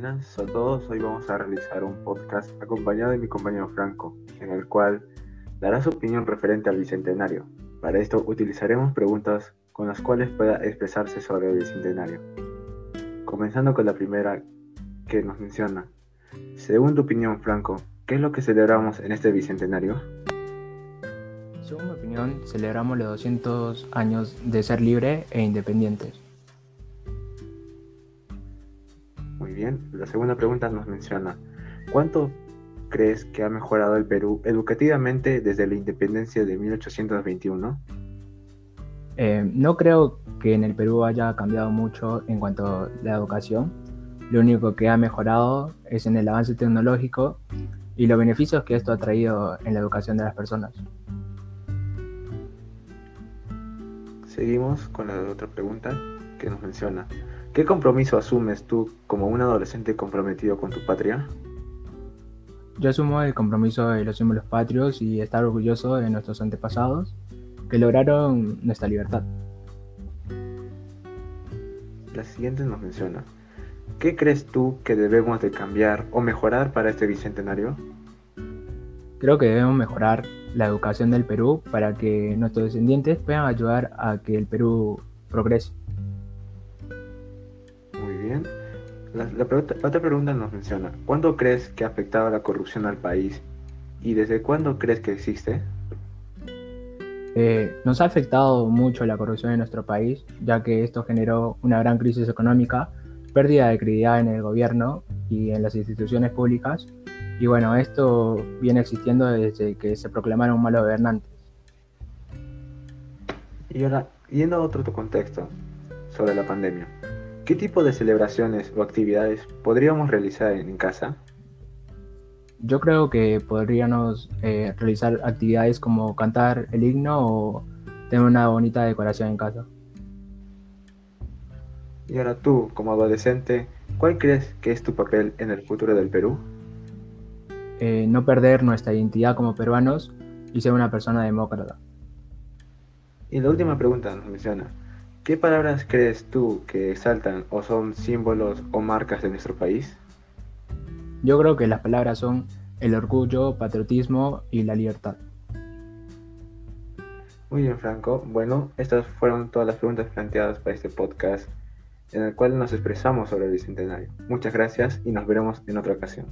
buenas a todos. Hoy vamos a realizar un podcast acompañado de mi compañero Franco, en el cual dará su opinión referente al Bicentenario. Para esto utilizaremos preguntas con las cuales pueda expresarse sobre el Bicentenario. Comenzando con la primera que nos menciona. Según tu opinión, Franco, ¿qué es lo que celebramos en este Bicentenario? Según mi opinión, celebramos los 200 años de ser libre e independientes. Muy bien, la segunda pregunta nos menciona, ¿cuánto crees que ha mejorado el Perú educativamente desde la independencia de 1821? Eh, no creo que en el Perú haya cambiado mucho en cuanto a la educación. Lo único que ha mejorado es en el avance tecnológico y los beneficios que esto ha traído en la educación de las personas. Seguimos con la otra pregunta que nos menciona. ¿Qué compromiso asumes tú como un adolescente comprometido con tu patria? Yo asumo el compromiso de los símbolos patrios y estar orgulloso de nuestros antepasados que lograron nuestra libertad. La siguiente nos menciona. ¿Qué crees tú que debemos de cambiar o mejorar para este bicentenario? Creo que debemos mejorar la educación del Perú para que nuestros descendientes puedan ayudar a que el Perú progrese. La, otra pregunta nos menciona, ¿cuándo crees que ha afectado la corrupción al país y desde cuándo crees que existe? Eh, nos ha afectado mucho la corrupción en nuestro país, ya que esto generó una gran crisis económica, pérdida de credibilidad en el gobierno y en las instituciones públicas, y bueno, esto viene existiendo desde que se proclamaron malos gobernantes. Y ahora, yendo a otro contexto sobre la pandemia, ¿qué tipo de celebraciones o actividades podríamos realizar en casa? Yo creo que podríamos eh, realizar actividades como cantar el himno o tener una bonita decoración en casa. Y ahora tú, como adolescente, ¿cuál crees que es tu papel en el futuro del Perú? Eh, no perder nuestra identidad como peruanos y ser una persona demócrata. Y la última pregunta nos menciona, ¿qué palabras crees tú que saltan o son símbolos o marcas de nuestro país? Yo creo que las palabras son el orgullo, patriotismo y la libertad. Muy bien, Franco. Bueno, estas fueron todas las preguntas planteadas para este podcast en el cual nos expresamos sobre el Bicentenario. Muchas gracias y nos veremos en otra ocasión.